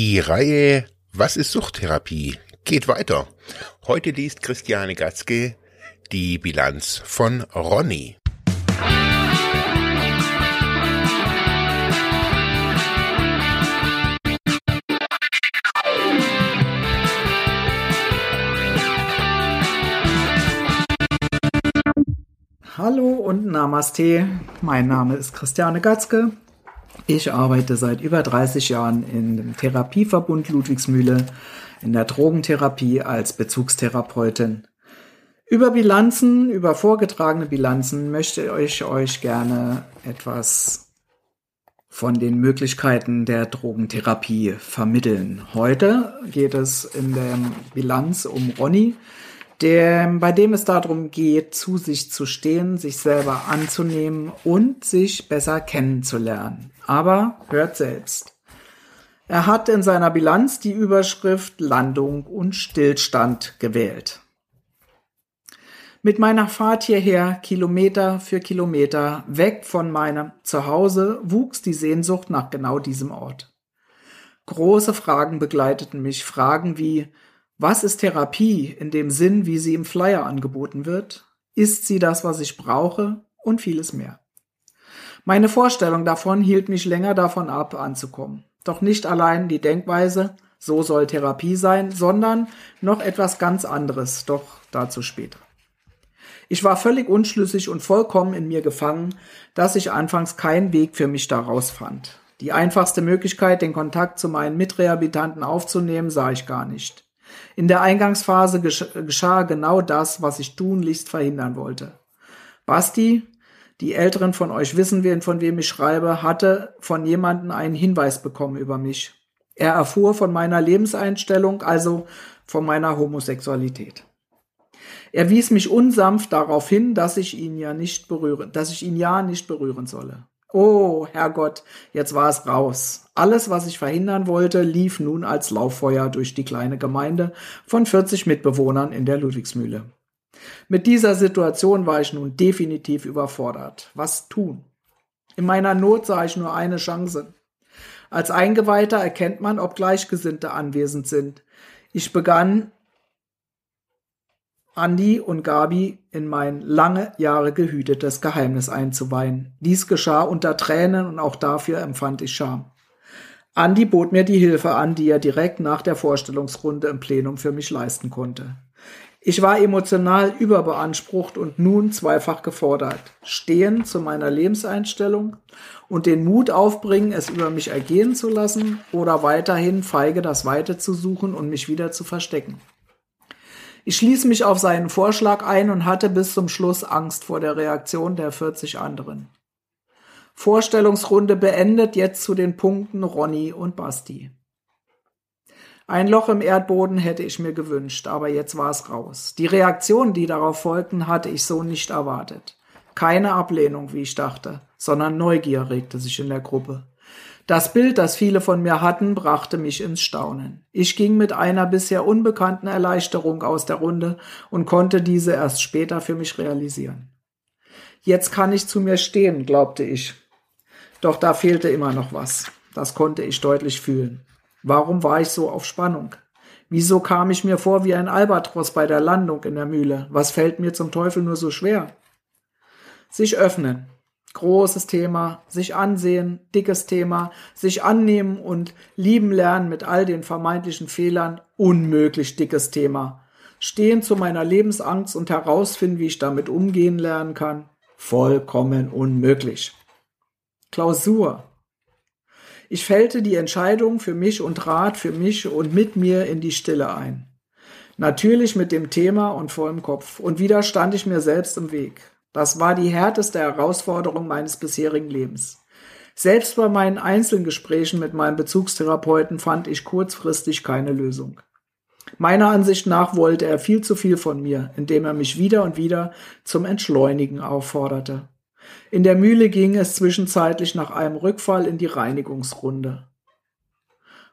Die Reihe Was ist Suchttherapie geht weiter. Heute liest Christiane Gatzke die Bilanz von Ronny. Hallo und Namaste. Mein Name ist Christiane Gatzke. Ich arbeite seit über 30 Jahren in dem Therapieverbund Ludwigsmühle in der Drogentherapie als Bezugstherapeutin. Über Bilanzen, über vorgetragene Bilanzen möchte ich euch gerne etwas von den Möglichkeiten der Drogentherapie vermitteln. Heute geht es in der Bilanz um Ronny, der, bei dem es darum geht, zu sich zu stehen, sich selber anzunehmen und sich besser kennenzulernen. Aber hört selbst. Er hat in seiner Bilanz die Überschrift Landung und Stillstand gewählt. Mit meiner Fahrt hierher, Kilometer für Kilometer, weg von meinem Zuhause, wuchs die Sehnsucht nach genau diesem Ort. Große Fragen begleiteten mich, Fragen wie, was ist Therapie in dem Sinn, wie sie im Flyer angeboten wird? Ist sie das, was ich brauche? Und vieles mehr. Meine Vorstellung davon hielt mich länger davon ab, anzukommen. Doch nicht allein die Denkweise, so soll Therapie sein, sondern noch etwas ganz anderes, doch dazu später. Ich war völlig unschlüssig und vollkommen in mir gefangen, dass ich anfangs keinen Weg für mich daraus fand. Die einfachste Möglichkeit, den Kontakt zu meinen Mitrehabilitanten aufzunehmen, sah ich gar nicht. In der Eingangsphase geschah genau das, was ich tunlichst verhindern wollte. Basti, die Älteren von euch wissen, wen, von wem ich schreibe, hatte von jemandem einen Hinweis bekommen über mich. Er erfuhr von meiner Lebenseinstellung, also von meiner Homosexualität. Er wies mich unsanft darauf hin, dass ich ihn ja nicht berühren, dass ich ihn ja nicht berühren solle. Oh, Herrgott, jetzt war es raus. Alles, was ich verhindern wollte, lief nun als Lauffeuer durch die kleine Gemeinde von 40 Mitbewohnern in der Ludwigsmühle. Mit dieser Situation war ich nun definitiv überfordert. Was tun? In meiner Not sah ich nur eine Chance. Als Eingeweihter erkennt man, ob Gleichgesinnte anwesend sind. Ich begann Andi und Gabi in mein lange Jahre gehütetes Geheimnis einzuweihen. Dies geschah unter Tränen und auch dafür empfand ich Scham. Andi bot mir die Hilfe an, die er direkt nach der Vorstellungsrunde im Plenum für mich leisten konnte. Ich war emotional überbeansprucht und nun zweifach gefordert. Stehen zu meiner Lebenseinstellung und den Mut aufbringen, es über mich ergehen zu lassen oder weiterhin feige das Weite zu suchen und mich wieder zu verstecken. Ich schließe mich auf seinen Vorschlag ein und hatte bis zum Schluss Angst vor der Reaktion der 40 anderen. Vorstellungsrunde beendet jetzt zu den Punkten Ronny und Basti. Ein Loch im Erdboden hätte ich mir gewünscht, aber jetzt war es raus. Die Reaktionen, die darauf folgten, hatte ich so nicht erwartet. Keine Ablehnung, wie ich dachte, sondern Neugier regte sich in der Gruppe. Das Bild, das viele von mir hatten, brachte mich ins Staunen. Ich ging mit einer bisher unbekannten Erleichterung aus der Runde und konnte diese erst später für mich realisieren. Jetzt kann ich zu mir stehen, glaubte ich. Doch da fehlte immer noch was. Das konnte ich deutlich fühlen. Warum war ich so auf Spannung? Wieso kam ich mir vor wie ein Albatros bei der Landung in der Mühle? Was fällt mir zum Teufel nur so schwer? Sich öffnen, großes Thema, sich ansehen, dickes Thema, sich annehmen und lieben lernen mit all den vermeintlichen Fehlern, unmöglich dickes Thema. Stehen zu meiner Lebensangst und herausfinden, wie ich damit umgehen lernen kann, vollkommen unmöglich. Klausur. Ich fällte die Entscheidung für mich und trat für mich und mit mir in die Stille ein. Natürlich mit dem Thema und vollem Kopf. Und wieder stand ich mir selbst im Weg. Das war die härteste Herausforderung meines bisherigen Lebens. Selbst bei meinen Einzelgesprächen mit meinem Bezugstherapeuten fand ich kurzfristig keine Lösung. Meiner Ansicht nach wollte er viel zu viel von mir, indem er mich wieder und wieder zum Entschleunigen aufforderte. In der Mühle ging es zwischenzeitlich nach einem Rückfall in die Reinigungsrunde.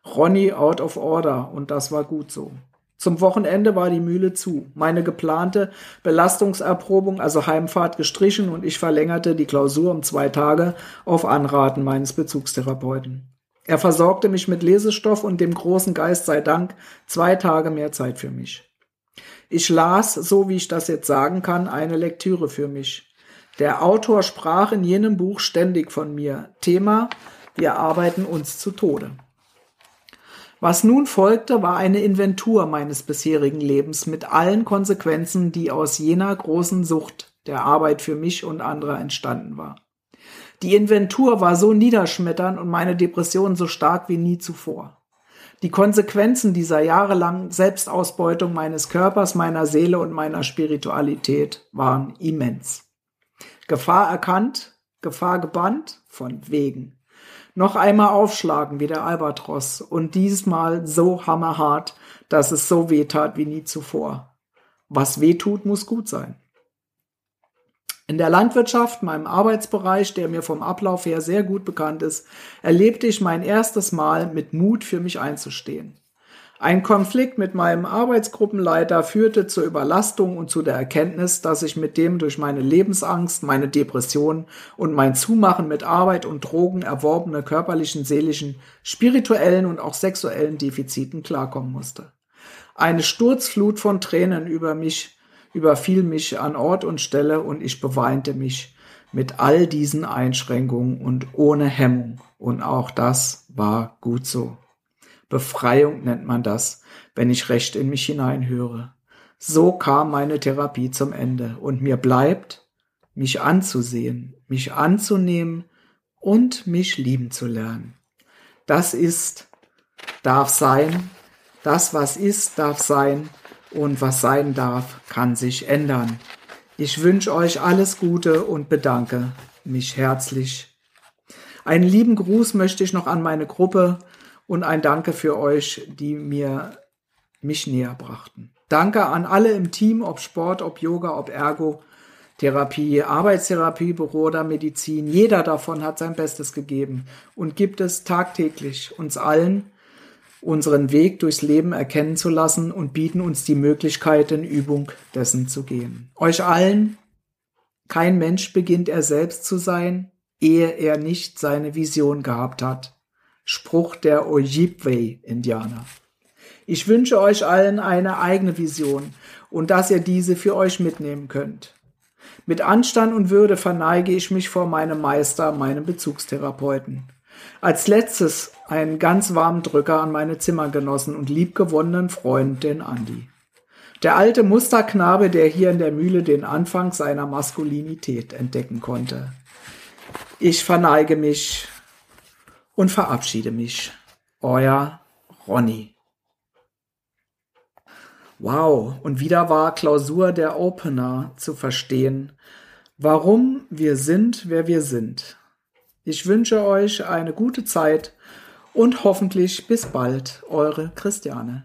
Ronny out of order und das war gut so. Zum Wochenende war die Mühle zu. Meine geplante Belastungserprobung, also Heimfahrt, gestrichen und ich verlängerte die Klausur um zwei Tage auf Anraten meines Bezugstherapeuten. Er versorgte mich mit Lesestoff und dem großen Geist sei Dank zwei Tage mehr Zeit für mich. Ich las, so wie ich das jetzt sagen kann, eine Lektüre für mich. Der Autor sprach in jenem Buch ständig von mir. Thema, wir arbeiten uns zu Tode. Was nun folgte, war eine Inventur meines bisherigen Lebens mit allen Konsequenzen, die aus jener großen Sucht der Arbeit für mich und andere entstanden war. Die Inventur war so niederschmetternd und meine Depression so stark wie nie zuvor. Die Konsequenzen dieser jahrelangen Selbstausbeutung meines Körpers, meiner Seele und meiner Spiritualität waren immens. Gefahr erkannt, Gefahr gebannt, von wegen. Noch einmal aufschlagen wie der Albatros und diesmal so hammerhart, dass es so weh tat wie nie zuvor. Was weh tut, muss gut sein. In der Landwirtschaft, meinem Arbeitsbereich, der mir vom Ablauf her sehr gut bekannt ist, erlebte ich mein erstes Mal mit Mut für mich einzustehen. Ein Konflikt mit meinem Arbeitsgruppenleiter führte zur Überlastung und zu der Erkenntnis, dass ich mit dem durch meine Lebensangst, meine Depression und mein Zumachen mit Arbeit und Drogen erworbene körperlichen, seelischen, spirituellen und auch sexuellen Defiziten klarkommen musste. Eine Sturzflut von Tränen über mich überfiel mich an Ort und Stelle und ich beweinte mich mit all diesen Einschränkungen und ohne Hemmung. Und auch das war gut so. Befreiung nennt man das, wenn ich recht in mich hineinhöre. So kam meine Therapie zum Ende und mir bleibt, mich anzusehen, mich anzunehmen und mich lieben zu lernen. Das ist, darf sein, das was ist, darf sein und was sein darf, kann sich ändern. Ich wünsche euch alles Gute und bedanke mich herzlich. Einen lieben Gruß möchte ich noch an meine Gruppe und ein Danke für euch, die mir mich näher brachten. Danke an alle im Team, ob Sport, ob Yoga, ob Ergo, Therapie, Arbeitstherapie, Büro oder Medizin. Jeder davon hat sein Bestes gegeben und gibt es tagtäglich uns allen, unseren Weg durchs Leben erkennen zu lassen und bieten uns die Möglichkeit, in Übung dessen zu gehen. Euch allen, kein Mensch beginnt er selbst zu sein, ehe er nicht seine Vision gehabt hat. Spruch der Ojibwe-Indianer. Ich wünsche euch allen eine eigene Vision und dass ihr diese für euch mitnehmen könnt. Mit Anstand und Würde verneige ich mich vor meinem Meister, meinem Bezugstherapeuten. Als letztes einen ganz warmen Drücker an meine Zimmergenossen und liebgewonnenen Freund, den Andi. Der alte Musterknabe, der hier in der Mühle den Anfang seiner Maskulinität entdecken konnte. Ich verneige mich und verabschiede mich. Euer Ronny. Wow, und wieder war Klausur der Opener zu verstehen, warum wir sind, wer wir sind. Ich wünsche euch eine gute Zeit und hoffentlich bis bald, eure Christiane.